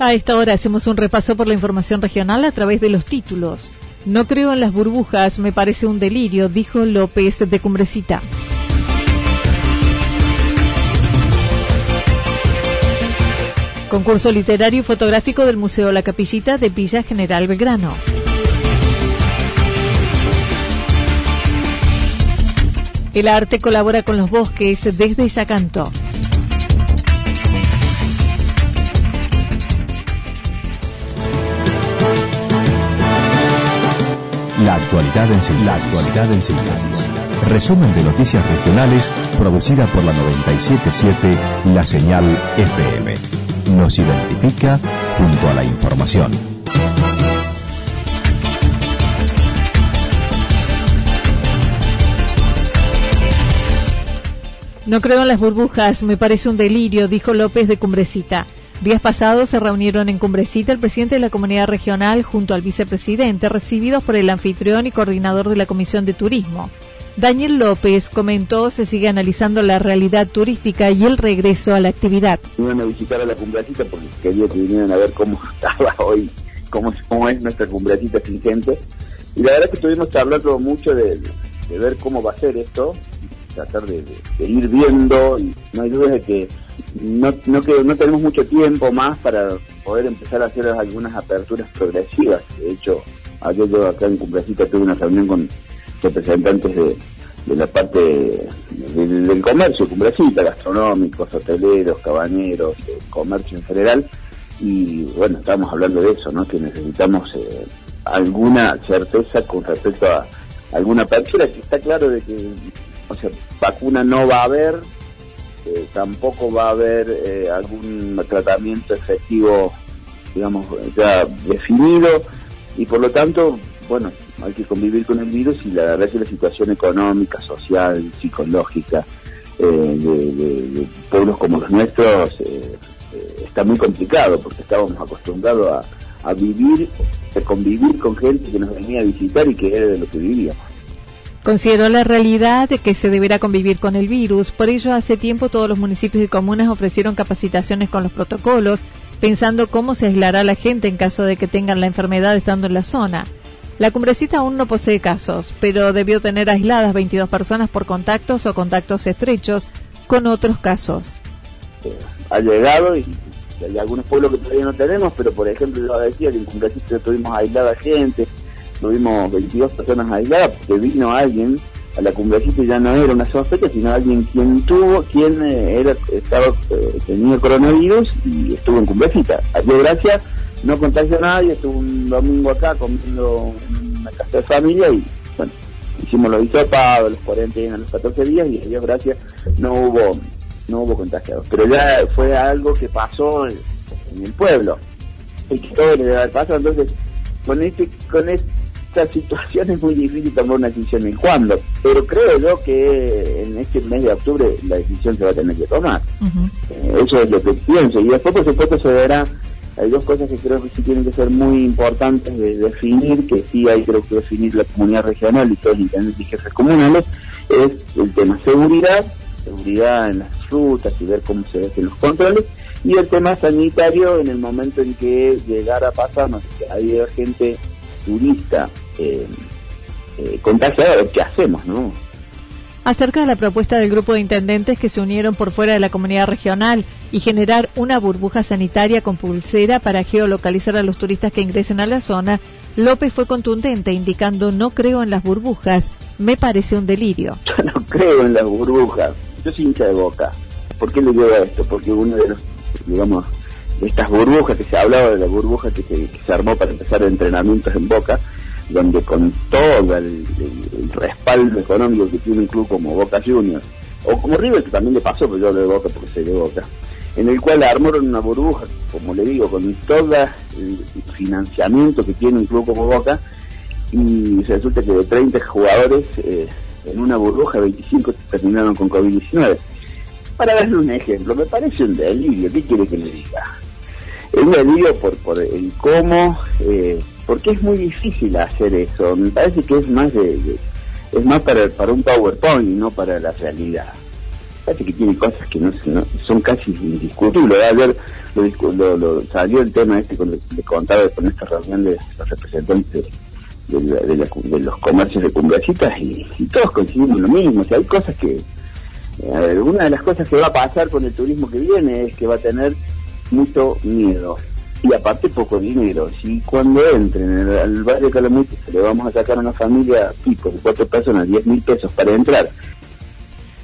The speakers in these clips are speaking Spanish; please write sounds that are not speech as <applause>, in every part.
A esta hora hacemos un repaso por la información regional a través de los títulos. No creo en las burbujas, me parece un delirio, dijo López de Cumbrecita. Concurso literario y fotográfico del Museo La Capillita de Villa General Belgrano. El arte colabora con los bosques desde Yacanto. La actualidad en síntesis. La actualidad en síntesis. Resumen de noticias regionales producida por la 977 La Señal FM. Nos identifica junto a la información. No creo en las burbujas, me parece un delirio, dijo López de Cumbrecita. Días pasados se reunieron en Cumbrecita el presidente de la comunidad regional junto al vicepresidente, recibidos por el anfitrión y coordinador de la Comisión de Turismo. Daniel López comentó se sigue analizando la realidad turística y el regreso a la actividad. Iban a visitar a la cumbrecita porque quería que vinieran a ver cómo <laughs> estaba hoy, cómo, cómo es nuestra cumbrecita sin gente. Y la verdad es que estuvimos hablando mucho de, de ver cómo va a ser esto, tratar de, de, ir viendo, y no hay duda de que no, no, que no tenemos mucho tiempo más para poder empezar a hacer algunas aperturas progresivas. De hecho, ayer yo acá en Cumbrecita tuve una reunión con representantes de, de la parte de, del comercio, Cumbrecita, gastronómicos, hoteleros, cabañeros, comercio en general. Y bueno, estábamos hablando de eso, ¿no? Que necesitamos eh, alguna certeza con respecto a alguna apertura, que está claro de que, o sea, vacuna no va a haber, eh, tampoco va a haber eh, algún tratamiento efectivo, digamos, ya definido, y por lo tanto, bueno, hay que convivir con el virus y la verdad es que la situación económica, social, psicológica eh, de, pueblos como los nuestros está muy complicado porque estábamos acostumbrados a, a vivir, a convivir con gente que nos venía a visitar y que era de lo que vivíamos. Consideró la realidad de que se deberá convivir con el virus, por ello hace tiempo todos los municipios y comunas ofrecieron capacitaciones con los protocolos, pensando cómo se aislará la gente en caso de que tengan la enfermedad estando en la zona. La cumbrecita aún no posee casos, pero debió tener aisladas 22 personas por contactos o contactos estrechos con otros casos. Ha llegado y hay algunos pueblos que todavía no tenemos, pero por ejemplo yo decía que en cumbrecita tuvimos aislada gente, tuvimos 22 personas aisladas porque vino alguien a la cumbrecita ya no era una sospecha, sino alguien quien tuvo, quien eh, era, estaba, eh, tenía coronavirus y estuvo en cumbrecita. A Dios gracias, no contagió a nadie, estuvo un domingo acá comiendo una casa de familia y bueno, hicimos los hisopados, los cuarentenas, los 14 días y a Dios gracias no hubo, no hubo contagiados. Pero ya fue algo que pasó en, el pueblo y que todo le debe haber pasado, entonces con este, con este esta situación es muy difícil tomar una decisión en cuándo, pero creo yo que en este mes de octubre la decisión se va a tener que tomar. Uh -huh. eh, eso es lo que pienso. Y después, por supuesto, se verá. Hay dos cosas que creo que sí tienen que ser muy importantes de definir, que sí hay creo que definir la comunidad regional y todos los intendentes y jefes comunales, es el tema seguridad, seguridad en las rutas y ver cómo se hacen los controles, y el tema sanitario en el momento en que llegara a pasar, no sé, hay gente turista eh, eh, contagiado, ¿qué hacemos, no? acerca de la propuesta del grupo de intendentes que se unieron por fuera de la comunidad regional y generar una burbuja sanitaria con pulsera para geolocalizar a los turistas que ingresen a la zona, López fue contundente indicando no creo en las burbujas, me parece un delirio. <laughs> Yo no creo en las burbujas, yo soy hincha de boca. ¿Por qué le digo esto? Porque uno de los, digamos, estas burbujas que se hablaba de la burbuja que se, armó para empezar entrenamientos en boca, donde con todo el, respaldo económico que tiene un club como Boca Juniors, o como River, que también le pasó, pero yo hablo de Boca porque soy de Boca, en el cual armaron una burbuja, como le digo, con todo el financiamiento que tiene un club como Boca, y resulta que de 30 jugadores eh, en una burbuja, 25 terminaron con COVID-19. Para darle un ejemplo, me parece un delirio, ¿qué quiere que le diga? Es un delirio por, por el cómo... Eh, porque es muy difícil hacer eso. Me parece que es más de, es más para, para un PowerPoint y no para la realidad. Parece que tiene cosas que no, son casi indiscutibles. Ayer lo, lo, salió el tema este cuando le contaba con esta reunión de los representantes de, los comercios de cumbrecitas y, todos coincidimos lo mismo. O sea, hay cosas que... Eh, una de las cosas que va a pasar con el turismo que viene es que va a tener mucho miedo y aparte poco dinero. Si cuando entren al barrio de se le vamos a sacar a una familia tipo de cuatro personas 10 mil pesos para entrar.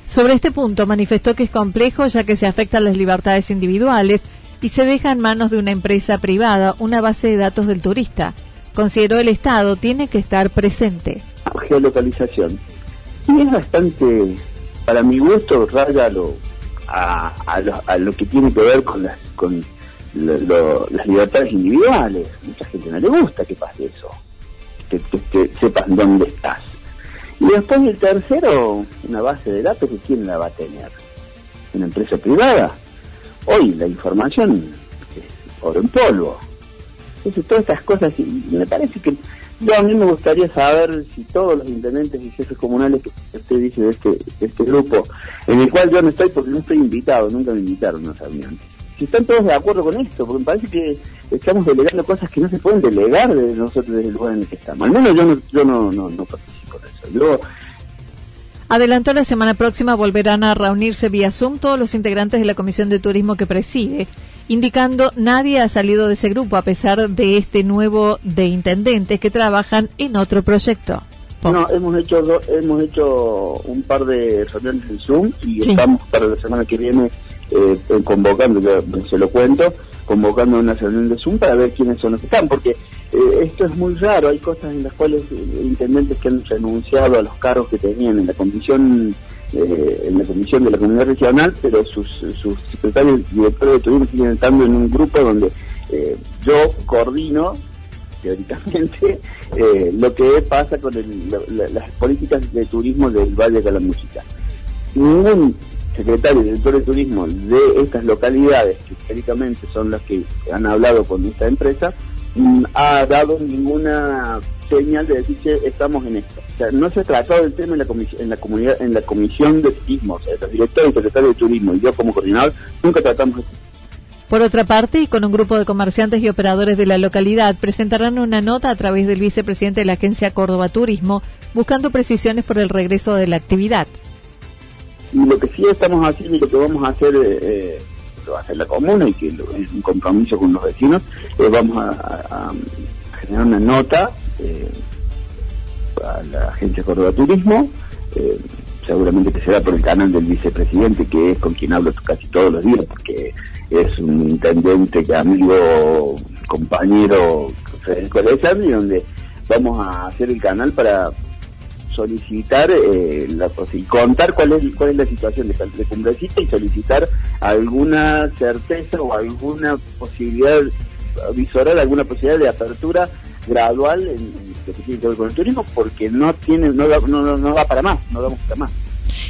Sobre este punto manifestó que es complejo ya que se afectan las libertades individuales y se deja en manos de una empresa privada una base de datos del turista. Consideró el Estado tiene que estar presente. Geolocalización. Y es bastante, para mi gusto, raya a, a, lo, que tiene que ver con las, con las libertades individuales. Mucha gente no le gusta que pase eso, que, que, sepan dónde estás. Y después el tercero, una base de datos que quién la va a tener. Una empresa privada. Hoy la información es oro en polvo. Entonces todas estas cosas, y me parece que yo a mí me gustaría saber si todos los intendentes y jefes comunales que usted dice de este, este grupo, en el cual yo no estoy porque no estoy invitado, nunca me invitaron a una reunión si están todos de acuerdo con esto, porque me parece que estamos delegando cosas que no se pueden delegar de nosotros desde el lugar en el que estamos. Al menos yo no, yo no, no, no participo de eso. Yo, Adelantó la semana próxima volverán a reunirse vía Zoom todos los integrantes de la Comisión de Turismo que preside, indicando nadie ha salido de ese grupo a pesar de este nuevo de intendentes que trabajan en otro proyecto. No, hemos hecho hemos hecho un par de reuniones en Zoom y estamos para la semana que viene eh, convocando, se lo cuento, convocando una reunión de Zoom para ver quiénes son los que están, porque eh, esto es muy raro, hay cosas en las cuales eh, intendentes que han renunciado a los cargos que tenían en la comisión eh, en la comisión de la comunidad regional, pero sus, secretarios y directores de turismo siguen estando en un grupo donde yo coordino teóricamente <laughs> lo que pasa con las políticas de turismo del Valle de Calamuchita. Ningún secretario y director de turismo de estas localidades, que históricamente son las que han hablado con esta empresa, ha dado ninguna señal de decir que estamos en esto. O sea, no se ha tratado del tema en la, comisión, en la comunidad, en la comisión de turismo, o sea, los directores y secretarios de turismo y yo como coordinador nunca tratamos esto. Por otra parte, y con un grupo de comerciantes y operadores de la localidad, presentarán una nota a través del vicepresidente de la agencia Córdoba Turismo, buscando precisiones por el regreso de la actividad. Y lo que sí estamos haciendo y lo que vamos a hacer, eh, eh lo va a hacer la comuna y que es un compromiso con los vecinos, eh, vamos a, generar una nota eh, a la Agencia Córdoba Turismo, seguramente que será por el canal del vicepresidente, que es con quien hablo casi todos los días, porque es un intendente, que amigo, compañero, Federico y donde vamos a hacer el canal para solicitar eh, la, y contar cuál es cuál es la situación de, de Cumbrecita y solicitar alguna certeza o alguna posibilidad visorar alguna posibilidad de apertura gradual en, lo que tiene que ver con el turismo porque no tiene no no, no, va para más no damos para más.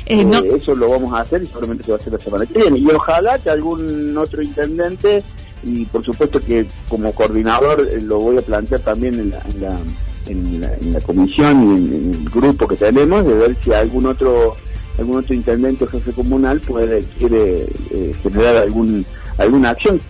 Eh, eh, eso lo vamos a hacer y seguramente se va a hacer la semana que viene. Y ojalá que algún otro intendente y por supuesto que como coordinador lo voy a plantear también en la en la, comisión y en, el grupo que tenemos de ver si algún otro algún otro intendente o jefe comunal puede quiere eh, generar algún alguna acción.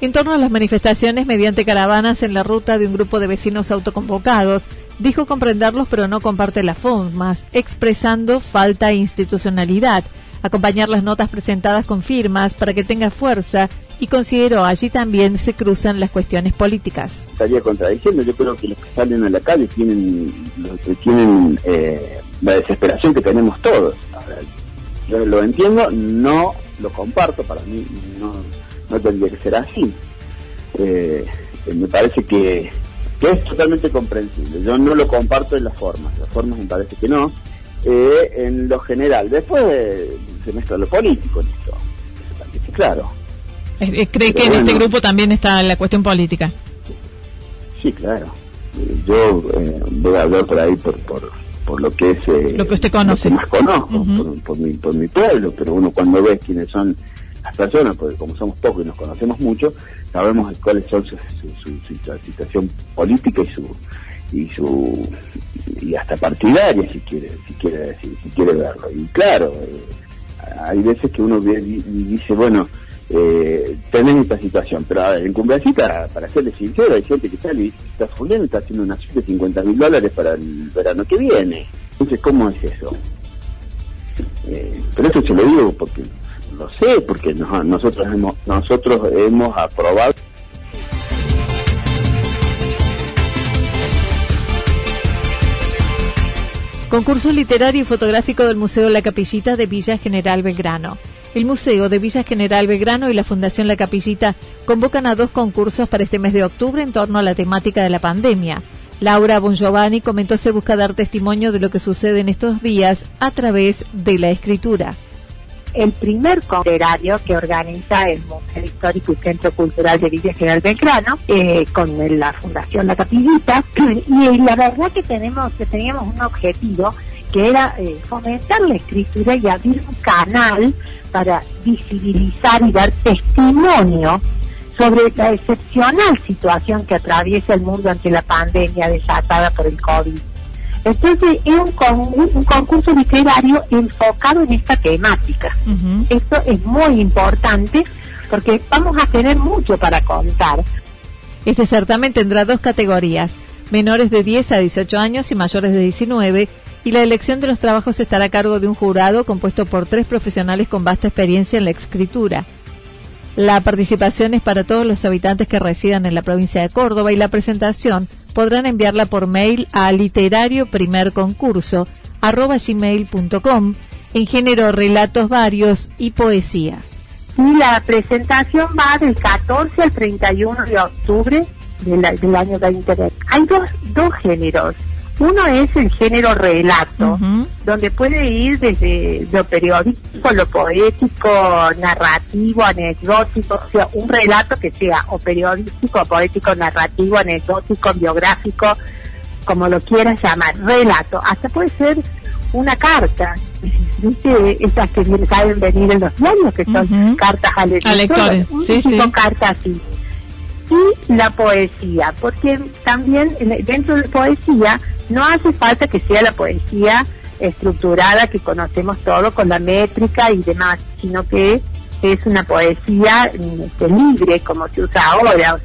En torno a las manifestaciones mediante caravanas en la ruta de un grupo de vecinos autoconvocados, Dijo comprenderlos pero no comparte las formas, expresando falta de institucionalidad, acompañar las notas presentadas con firmas para que tenga fuerza y consideró allí también se cruzan las cuestiones políticas. Estaría contradiciendo, yo creo que los que salen a la calle tienen, tienen eh, la desesperación que tenemos todos. yo lo entiendo, no lo comparto, para mí no, no tendría que ser así. Eh, me parece que, es totalmente comprensible. Yo no lo comparto en las formas, las formas me parece que no. Eh, en lo general, después se mezcla lo político en esto, claro. ¿Cree que en este grupo también está la cuestión política? Sí, claro. Yo eh, voy a hablar por ahí por, por, por lo que es... Eh, lo que usted conoce. más conozco, por, mi, por mi pueblo, pero uno cuando ve quiénes son las personas, porque como somos pocos y nos conocemos mucho, sabemos cuáles son su, situación política y su y su y hasta partidaria si quiere si quiere decir si quiere verlo y claro eh, hay veces que uno ve y dice bueno eh, tenés esta situación. Pero en Cumbrecita, para serles sincero, hay gente que está, está fundiendo, está haciendo una de 50 mil dólares para el verano que viene. Entonces, ¿cómo es eso? Eh, pero eso se lo digo porque lo sé, porque nosotros hemos, nosotros hemos aprobado. Concurso literario y fotográfico del Museo La Capillita de Villa General Belgrano. El Museo de Villa General Belgrano y la Fundación La Capillita convocan a dos concursos para este mes de octubre en torno a la temática de la pandemia. Laura Bongiovanni comentó se busca dar testimonio de lo que sucede en estos días a través de la escritura. El primer literario que organiza el Museo Histórico y Centro Cultural de Villa General Belgrano eh, con la Fundación La Capillita <clears throat> y la verdad que tenemos que teníamos un objetivo que era eh, fomentar la escritura y abrir un canal para visibilizar y dar testimonio sobre la excepcional situación que atraviesa el mundo ante la pandemia desatada por el COVID. Entonces es un, concurso literario enfocado en esta temática. Esto es muy importante porque vamos a tener mucho para contar. Este certamen tendrá dos categorías, menores de 10 a 18 años y mayores de 19, y la elección de los trabajos estará a cargo de un jurado compuesto por tres profesionales con vasta experiencia en la escritura. La participación es para todos los habitantes que residan en la provincia de Córdoba y la presentación podrán enviarla por mail a literario en género relatos varios y poesía. Y la presentación va del 14 al 31 de octubre del, año 2020. Hay dos, dos géneros, uno es el género relato, donde puede ir desde lo periodístico, lo poético, narrativo, anecdótico, o sea, un relato que sea o periodístico, poético, narrativo, anecdótico, biográfico, como lo quieras llamar, relato. Hasta puede ser una carta, <laughs> ¿viste? Estas que saben venir en los diarios, que son cartas a lectores. Sí, sí. cartas así y la poesía, porque también dentro de poesía no hace falta que sea la poesía estructurada que conocemos todo con la métrica y demás, sino que es una poesía este, libre como se usa ahora.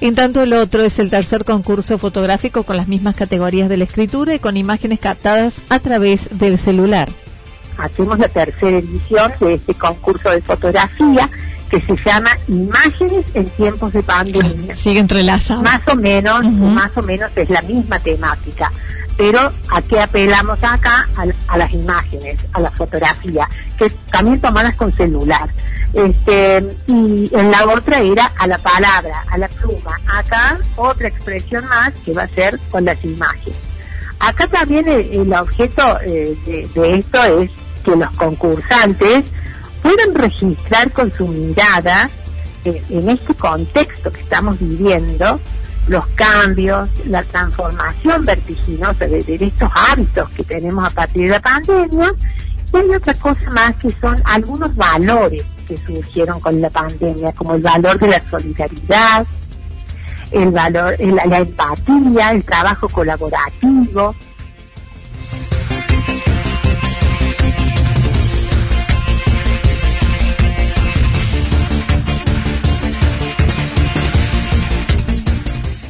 En tanto el otro es el tercer concurso fotográfico con las mismas categorías de la escritura y con imágenes captadas a través del celular. Hacemos la tercera edición de este concurso de fotografía que se llama Imágenes en tiempos de pandemia. Sigue entrelazado. Más o menos, más o menos es la misma temática. Pero a qué apelamos acá a, las imágenes, a la fotografía, que también tomadas con celular. Este, y en la otra era a la palabra, a la pluma. Acá otra expresión más que va a ser con las imágenes. Acá también el, objeto eh, de esto es que los concursantes pueden registrar con su mirada eh, en este contexto que estamos viviendo los cambios, la transformación vertiginosa de, estos hábitos que tenemos a partir de la pandemia. Y hay otra cosa más que son algunos valores que surgieron con la pandemia, como el valor de la solidaridad, el valor, la empatía, el trabajo colaborativo,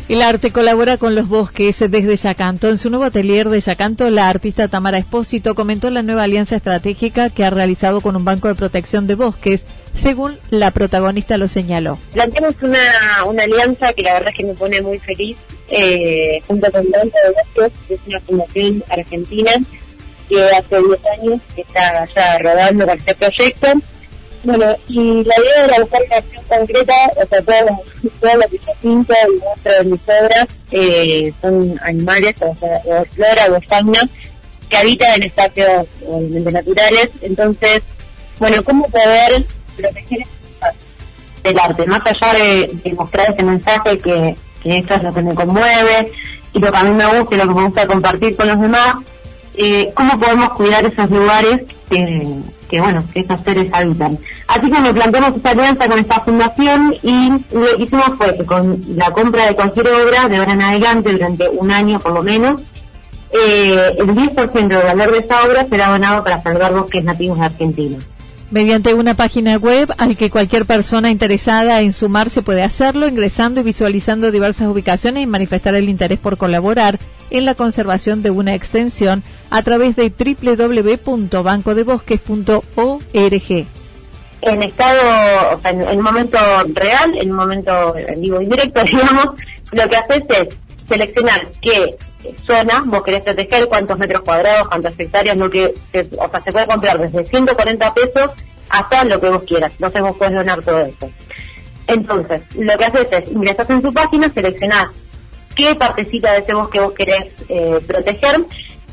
El arte colabora con los bosques desde Yacanto. En su nuevo atelier de Yacanto, la artista Tamara Espósito comentó la nueva alianza estratégica que ha realizado con un banco de protección de bosques, según la protagonista lo señaló. Planteamos una, una alianza que la verdad es que me pone muy feliz, eh, junto con el de Bosques, que es una fundación argentina que hace 10 años está ya rodando con este proyecto bueno, y la idea era buscar una acción concreta, o sea, todo, lo que yo pinto y muestro de mis obras eh, son animales, o, sea, o flora o fauna, que habitan en espacios naturales. Entonces, bueno, ¿cómo poder proteger el arte? Más allá de, mostrar ese mensaje que, que esto es lo que me conmueve y lo que a mí me gusta y lo que me gusta compartir con los demás, eh, ¿cómo podemos cuidar esos lugares que que bueno, que esos seres habitan. Así que nos planteamos esta alianza con esta fundación y lo que hicimos fue que con la compra de cualquier obra de ahora en adelante, durante un año por lo menos, eh, el 10% del valor de esa obra será donado para salvar bosques nativos de Argentina. Mediante una página web al que cualquier persona interesada en sumarse puede hacerlo, ingresando y visualizando diversas ubicaciones y manifestar el interés por colaborar en la conservación de una extensión a través de www.bancodebosques.org. En estado, o sea, en, un momento real, en momento digo indirecto, <laughs> digamos, lo que haces es seleccionar qué zona vos querés proteger, cuántos metros cuadrados, cuántas hectáreas, lo que, o sea, se puede comprar desde 140 pesos hasta lo que vos quieras. Entonces vos podés donar todo eso. Entonces, lo que haces es ingresas en su página, seleccionás qué partecita de ese bosque vos querés eh, proteger,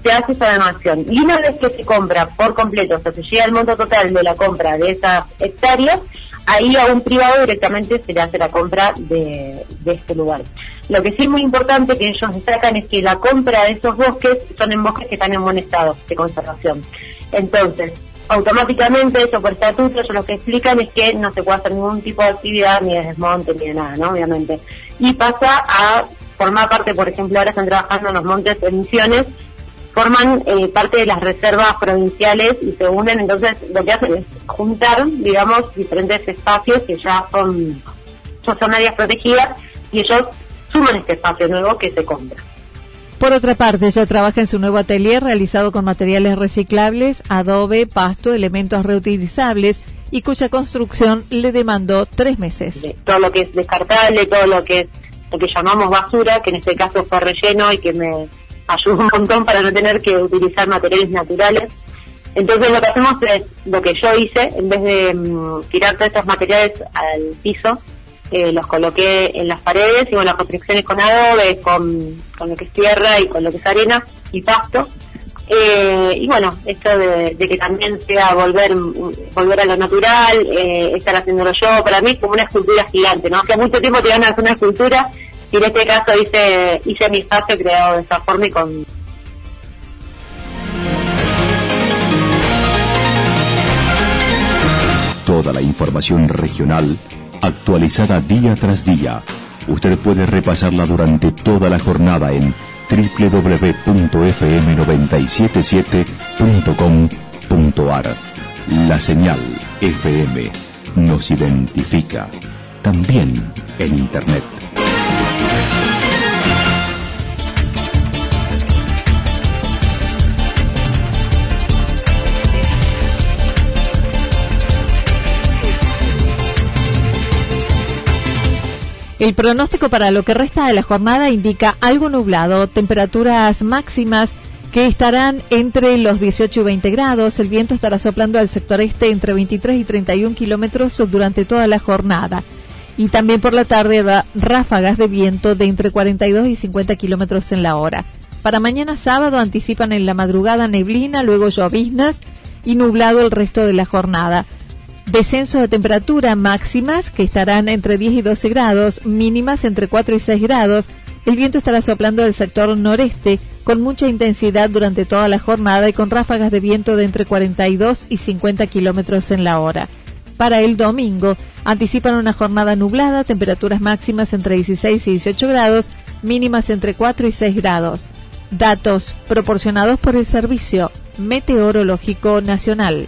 se hace esa donación. Y una vez que se compra por completo, o sea, se llega el monto total de la compra de esas hectáreas, ahí a un privado directamente se le hace la compra de, este lugar. Lo que sí es muy importante que ellos destacan es que la compra de esos bosques son en bosques que están en buen estado de conservación. Entonces, automáticamente eso por estatuto, ellos lo que explican es que no se puede hacer ningún tipo de actividad, ni de desmonte, ni de nada, ¿no? Obviamente. Y pasa a formar parte, por ejemplo, ahora están trabajando en los montes de Misiones, forman eh, parte de las reservas provinciales y se unen, entonces lo que hacen es juntar, digamos, diferentes espacios que ya son, son áreas protegidas y ellos suman este espacio nuevo que se compra. Por otra parte, ella trabaja en su nuevo atelier realizado con materiales reciclables, adobe, pasto, elementos reutilizables y cuya construcción le demandó tres meses. todo lo que es descartable, todo lo que es lo que llamamos basura, que en este caso fue relleno y que me ayuda un montón para no tener que utilizar materiales naturales. Entonces lo que hacemos es lo que yo hice, en vez de mm, tirar todos estos materiales al piso, eh, los coloqué en las paredes y bueno, las construcciones con adobe, con, con lo que es tierra y con lo que es arena y pasto. Eh, y bueno, esto de, que también sea volver volver a lo natural, eh, estar haciéndolo yo, para mí es como una escultura gigante, ¿no? Hace mucho tiempo te iban a hacer una escultura y en este caso hice, hice mi espacio creado de esa forma y con... Toda la información regional actualizada día tras día. Usted puede repasarla durante toda la jornada en www.fm977.com.ar. La señal FM nos identifica también en Internet. El pronóstico para lo que resta de la jornada indica algo nublado, temperaturas máximas que estarán entre los 18 y 20 grados. El viento estará soplando al sector este entre 23 y 31 kilómetros durante toda la jornada. Y también por la tarde ráfagas de viento de entre 42 y 50 kilómetros en la hora. Para mañana sábado anticipan en la madrugada neblina, luego lloviznas y nublado el resto de la jornada. Descenso de temperatura máximas que estarán entre 10 y 12 grados, mínimas entre 4 y 6 grados. El viento estará soplando del sector noreste con mucha intensidad durante toda la jornada y con ráfagas de viento de entre 42 y 50 kilómetros en la hora. Para el domingo, anticipan una jornada nublada, temperaturas máximas entre 16 y 18 grados, mínimas entre 4 y 6 grados. Datos proporcionados por el Servicio Meteorológico Nacional.